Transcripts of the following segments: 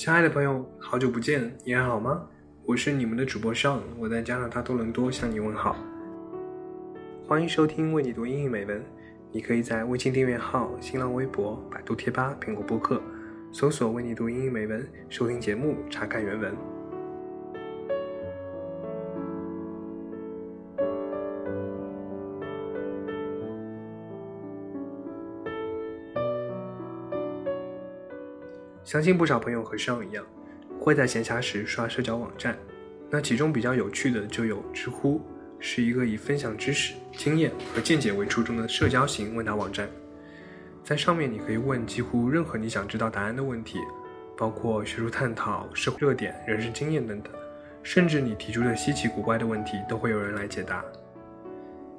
亲爱的朋友，好久不见，你还好吗？我是你们的主播尚，我在加拿大多伦多向你问好。欢迎收听为你读英语美文。你可以在微信订阅号、新浪微博、百度贴吧、苹果播客搜索“为你读英语美文”，收听节目，查看原文。相信不少朋友和上一样，会在闲暇时刷社交网站。那其中比较有趣的就有知乎，是一个以分享知识、经验和见解为初衷的社交型问答网站。在上面你可以问几乎任何你想知道答案的问题，包括学术探讨、社会热点、人生经验等等，甚至你提出的稀奇古怪的问题都会有人来解答。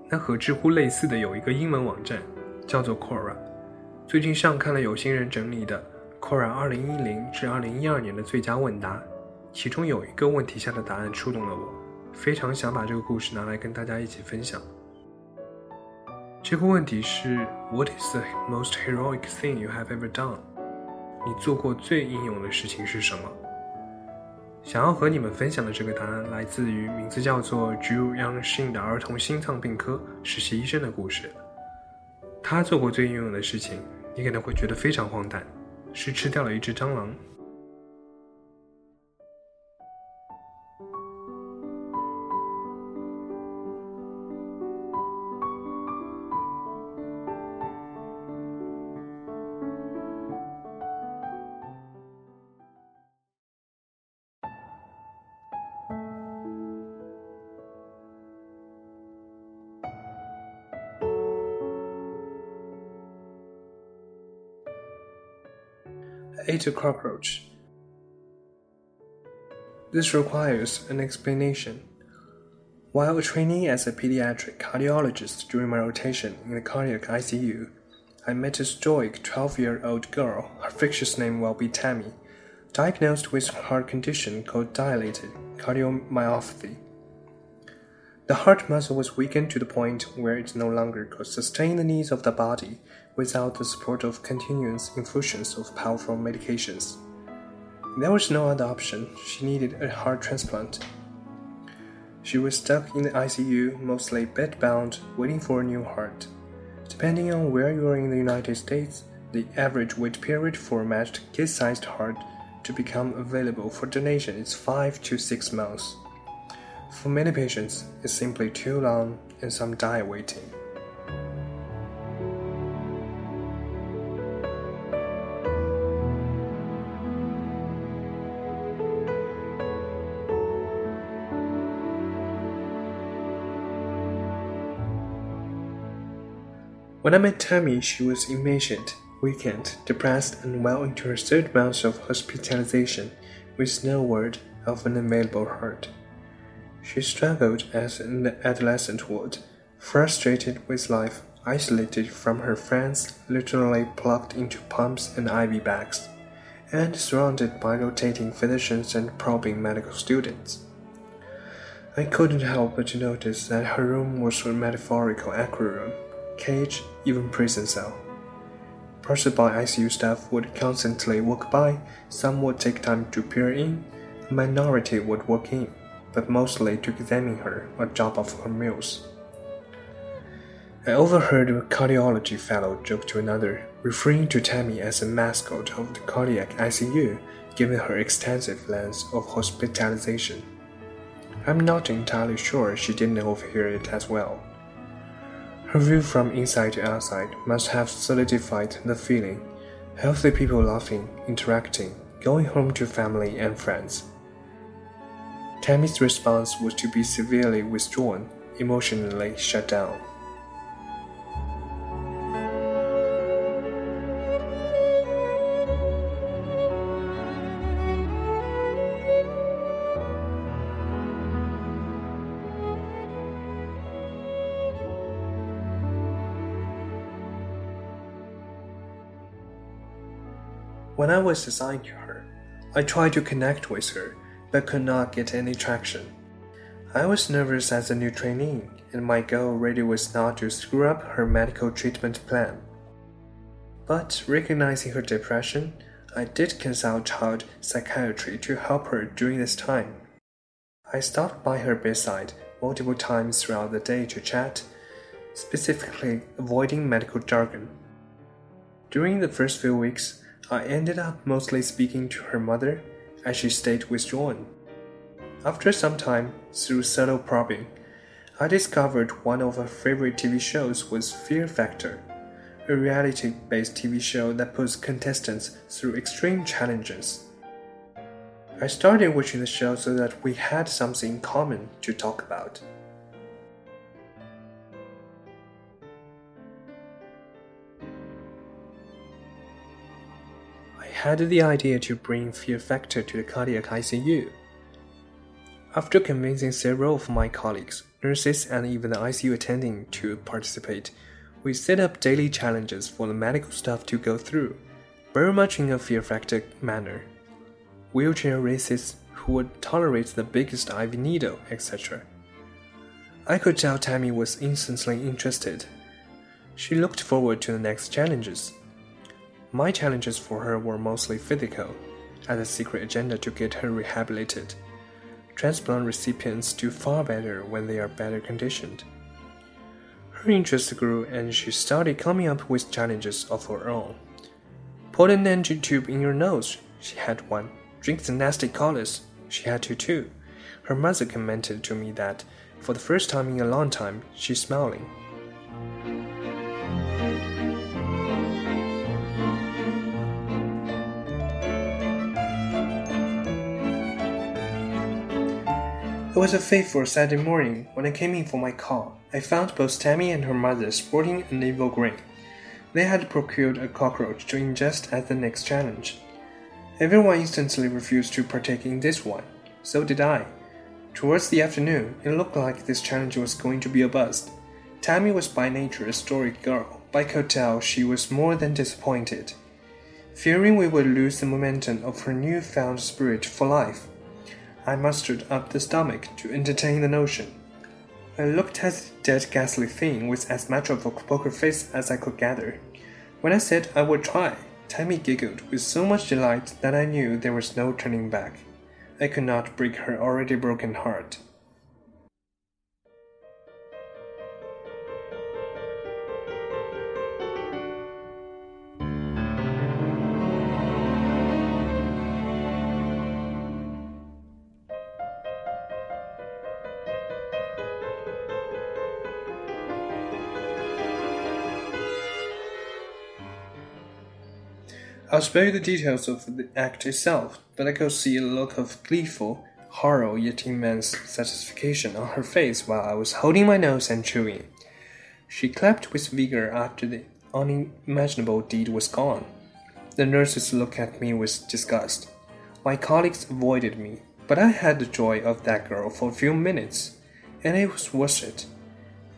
那和知乎类似的有一个英文网站，叫做 Quora。最近上看了有心人整理的。Quora 2010至2012年的最佳问答，其中有一个问题下的答案触动了我，非常想把这个故事拿来跟大家一起分享。这个问题是 What is the most heroic thing you have ever done？你做过最英勇的事情是什么？想要和你们分享的这个答案来自于名字叫做 Drew Young Shin 的儿童心脏病科实习医生的故事。他做过最英勇的事情，你可能会觉得非常荒诞。是吃掉了一只蟑螂。Ate a cockroach. This requires an explanation. While training as a pediatric cardiologist during my rotation in the cardiac ICU, I met a stoic 12 year old girl, her fictitious name will be Tammy, diagnosed with a heart condition called dilated cardiomyopathy. The heart muscle was weakened to the point where it no longer could sustain the needs of the body without the support of continuous infusions of powerful medications. There was no other option. She needed a heart transplant. She was stuck in the ICU, mostly bedbound, waiting for a new heart. Depending on where you are in the United States, the average wait period for a matched kid sized heart to become available for donation is 5 to 6 months. For many patients, it's simply too long and some die waiting. When I met Tammy, she was emaciated, weakened, depressed, and well into her third month of hospitalization, with no word of an available heart. She struggled as an adolescent would, frustrated with life, isolated from her friends, literally plugged into pumps and IV bags, and surrounded by rotating physicians and probing medical students. I couldn't help but notice that her room was a metaphorical aquarium cage, even prison cell. Passerby ICU staff would constantly walk by, some would take time to peer in, a minority would walk in, but mostly to examine her or drop off her meals. I overheard a cardiology fellow joke to another, referring to Tammy as a mascot of the cardiac ICU, given her extensive length of hospitalization. I'm not entirely sure she didn't overhear it as well. Her view from inside to outside must have solidified the feeling healthy people laughing, interacting, going home to family and friends. Tammy's response was to be severely withdrawn, emotionally shut down. When I was assigned to her, I tried to connect with her, but could not get any traction. I was nervous as a new trainee, and my goal really was not to screw up her medical treatment plan. But recognizing her depression, I did consult child psychiatry to help her during this time. I stopped by her bedside multiple times throughout the day to chat, specifically avoiding medical jargon. During the first few weeks, I ended up mostly speaking to her mother as she stayed withdrawn. After some time, through subtle probing, I discovered one of her favorite TV shows was Fear Factor, a reality based TV show that puts contestants through extreme challenges. I started watching the show so that we had something in common to talk about. Had the idea to bring Fear Factor to the cardiac ICU. After convincing several of my colleagues, nurses, and even the ICU attending to participate, we set up daily challenges for the medical staff to go through, very much in a fear factor manner. Wheelchair races who would tolerate the biggest IV needle, etc. I could tell Tammy was instantly interested. She looked forward to the next challenges. My challenges for her were mostly physical, as a secret agenda to get her rehabilitated. Transplant recipients do far better when they are better conditioned. Her interest grew and she started coming up with challenges of her own. Put an NG tube in your nose, she had one. Drink the nasty colors, she had to too. Her mother commented to me that, for the first time in a long time, she's smiling. It was a fateful Saturday morning when I came in for my call. I found both Tammy and her mother sporting an evil grin. They had procured a cockroach to ingest as the next challenge. Everyone instantly refused to partake in this one. So did I. Towards the afternoon, it looked like this challenge was going to be a bust. Tammy was by nature a stoic girl, By tell she was more than disappointed. Fearing we would lose the momentum of her newfound spirit for life, I mustered up the stomach to entertain the notion. I looked at the dead ghastly thing with as much of a poker face as I could gather. When I said I would try, Tammy giggled with so much delight that I knew there was no turning back. I could not break her already broken heart. I'll spare you the details of the act itself, but I could see a look of gleeful horror yet immense satisfaction on her face while I was holding my nose and chewing. She clapped with vigor after the unimaginable deed was gone. The nurses looked at me with disgust. My colleagues avoided me, but I had the joy of that girl for a few minutes, and it was worth it.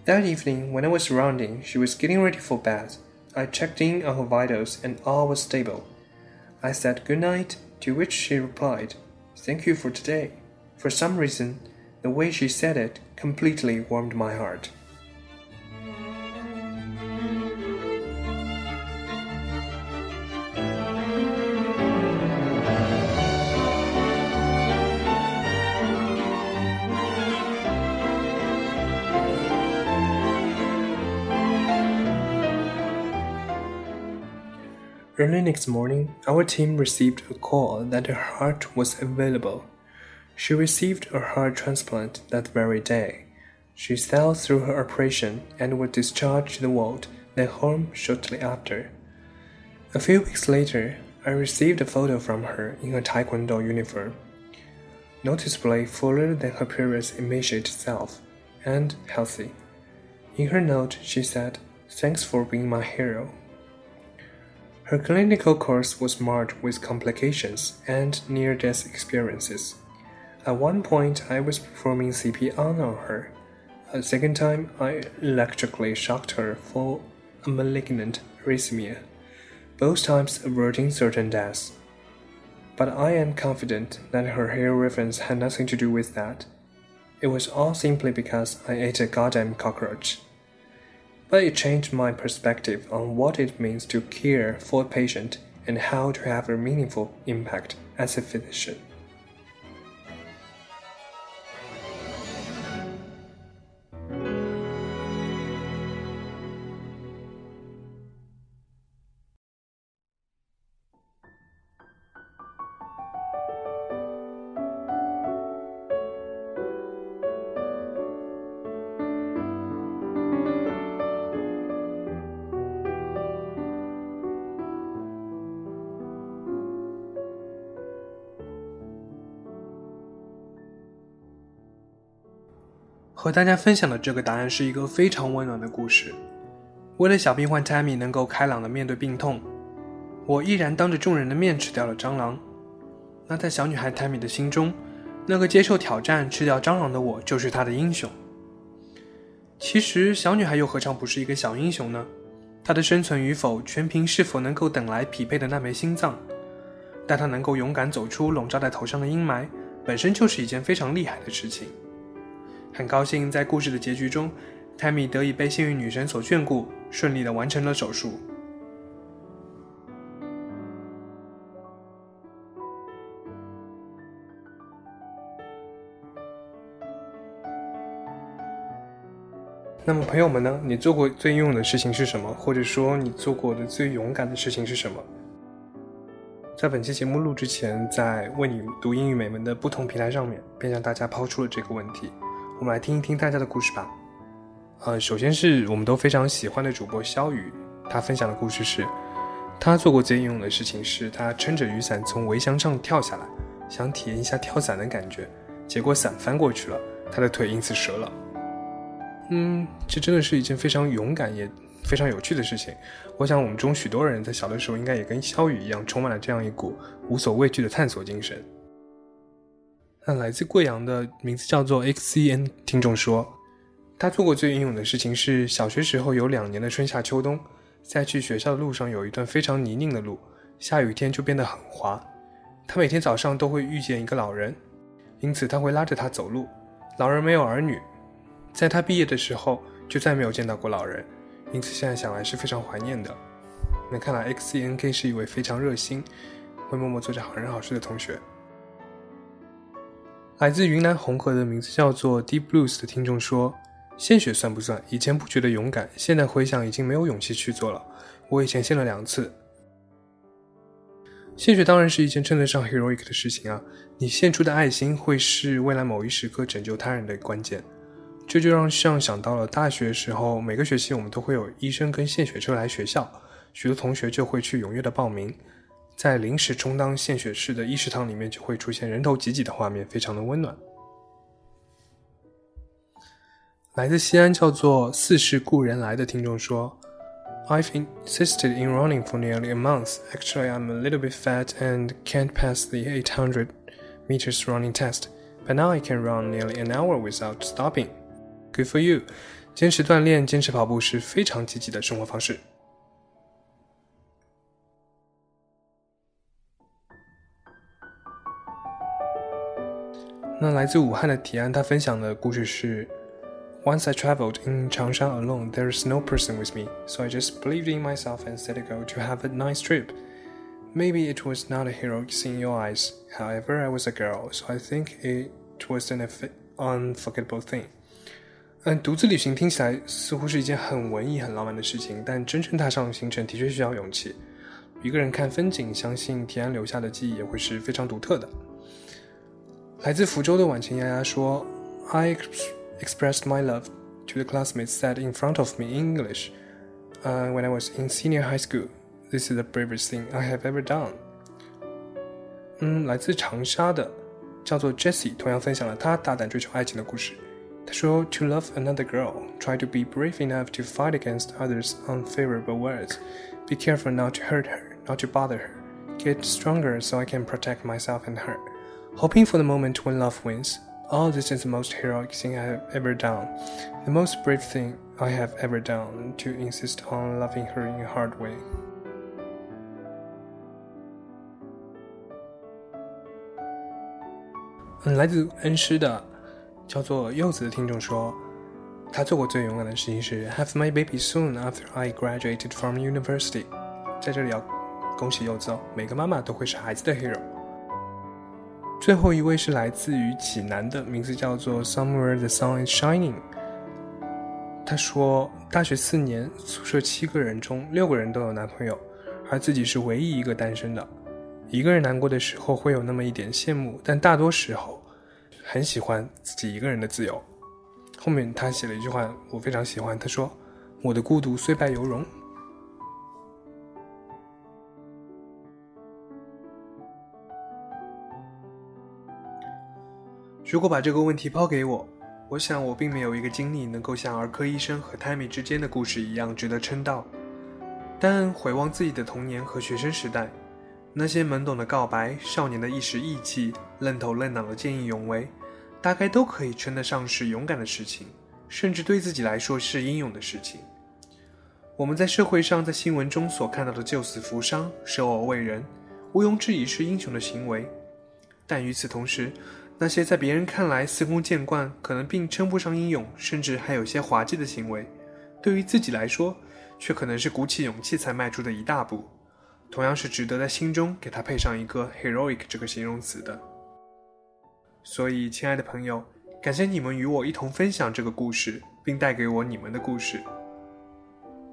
That evening, when I was rounding, she was getting ready for bed. I checked in on her vitals and all was stable. I said good night, to which she replied, Thank you for today. For some reason, the way she said it completely warmed my heart. Early next morning, our team received a call that her heart was available. She received a heart transplant that very day. She sailed through her operation and was discharged to the world, then home shortly after. A few weeks later, I received a photo from her in her taekwondo uniform, noticeably fuller than her previous emaciated self, and healthy. In her note, she said, Thanks for being my hero. Her clinical course was marred with complications and near death experiences. At one point, I was performing CPR on her. A second time, I electrically shocked her for a malignant arrhythmia, both times averting certain deaths. But I am confident that her hair reference had nothing to do with that. It was all simply because I ate a goddamn cockroach but it changed my perspective on what it means to care for a patient and how to have a meaningful impact as a physician. 和大家分享的这个答案是一个非常温暖的故事。为了小病患 Tammy 能够开朗的面对病痛，我毅然当着众人的面吃掉了蟑螂。那在小女孩 Tammy 的心中，那个接受挑战吃掉蟑螂的我就是她的英雄。其实，小女孩又何尝不是一个小英雄呢？她的生存与否，全凭是否能够等来匹配的那枚心脏。但她能够勇敢走出笼罩在头上的阴霾，本身就是一件非常厉害的事情。很高兴在故事的结局中，泰米得以被幸运女神所眷顾，顺利的完成了手术。那么，朋友们呢？你做过最英勇的事情是什么？或者说，你做过的最勇敢的事情是什么？在本期节目录之前，在为你读英语美文的不同平台上面，便向大家抛出了这个问题。我们来听一听大家的故事吧。呃，首先是我们都非常喜欢的主播肖宇，他分享的故事是，他做过最英勇的事情是他撑着雨伞从围墙上跳下来，想体验一下跳伞的感觉，结果伞翻过去了，他的腿因此折了。嗯，这真的是一件非常勇敢也非常有趣的事情。我想我们中许多人在小的时候应该也跟肖宇一样，充满了这样一股无所畏惧的探索精神。那来自贵阳的名字叫做 XCN 听众说，他做过最英勇的事情是小学时候有两年的春夏秋冬，在去学校的路上有一段非常泥泞的路，下雨天就变得很滑。他每天早上都会遇见一个老人，因此他会拉着他走路。老人没有儿女，在他毕业的时候就再没有见到过老人，因此现在想来是非常怀念的。那看来 XCNK 是一位非常热心，会默默做着好人好事的同学。来自云南红河的名字叫做 Deep Blues 的听众说：“献血算不算？以前不觉得勇敢，现在回想已经没有勇气去做了。我以前献了两次。献血当然是一件称得上 heroic 的事情啊！你献出的爱心会是未来某一时刻拯救他人的关键。这就让像想到了大学时候，每个学期我们都会有医生跟献血车来学校，许多同学就会去踊跃的报名。”在临时充当献血室的医食堂里面，就会出现人头挤挤的画面，非常的温暖。来自西安叫做“似是故人来”的听众说：“I've insisted in running for nearly a month. Actually, I'm a little bit fat and can't pass the 800 meters running test, but now I can run nearly an hour without stopping. Good for you！坚持锻炼、坚持跑步是非常积极的生活方式。”那来自武汉的提安，他分享的故事是：Once I traveled in Changshan alone, there is no person with me, so I just believed in myself and set a goal to have a nice trip. Maybe it was not a heroic in your eyes. However, I was a girl, so I think it was an unforgettable thing. 嗯，独自旅行听起来似乎是一件很文艺、很浪漫的事情，但真正踏上行程的确需要勇气。一个人看风景，相信提安留下的记忆也会是非常独特的。 来自福州的晚晴丫丫说：“I expressed my love to the classmates sat in front of me in English uh, when I was in senior high school. This is the bravest thing I have ever done.” 嗯，来自长沙的叫做 Jessie，同样分享了她大胆追求爱情的故事。她说：“To love another girl, try to be brave enough to fight against others' unfavorable words. Be careful not to hurt her, not to bother her. Get stronger so I can protect myself and her.” Hoping for the moment when love wins. Oh, this is the most heroic thing I have ever done, the most brave thing I have ever done to insist on loving her in a hard way. 嗯，来自恩施的叫做柚子的听众说，他做过最勇敢的事情是 have my baby soon after I graduated from university。在这里要恭喜柚子哦，每个妈妈都会是孩子的 hero。最后一位是来自于济南的，名字叫做 Somewhere the Sun is Shining。他说，大学四年，宿舍七个人中六个人都有男朋友，而自己是唯一一个单身的。一个人难过的时候会有那么一点羡慕，但大多时候很喜欢自己一个人的自由。后面他写了一句话，我非常喜欢。他说：“我的孤独虽败犹荣。”如果把这个问题抛给我，我想我并没有一个经历能够像儿科医生和 Tammy 之间的故事一样值得称道。但回望自己的童年和学生时代，那些懵懂的告白、少年的一时意气、愣头愣脑的见义勇为。大概都可以称得上是勇敢的事情，甚至对自己来说是英勇的事情。我们在社会上、在新闻中所看到的救死扶伤、舍我为人，毋庸置疑是英雄的行为。但与此同时，那些在别人看来司空见惯、可能并称不上英勇，甚至还有些滑稽的行为，对于自己来说，却可能是鼓起勇气才迈出的一大步，同样是值得在心中给他配上一个 “heroic” 这个形容词的。所以，亲爱的朋友，感谢你们与我一同分享这个故事，并带给我你们的故事。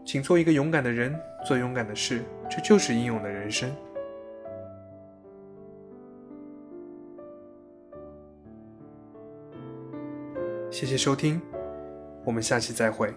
请做一个勇敢的人，做勇敢的事，这就是英勇的人生。谢谢收听，我们下期再会。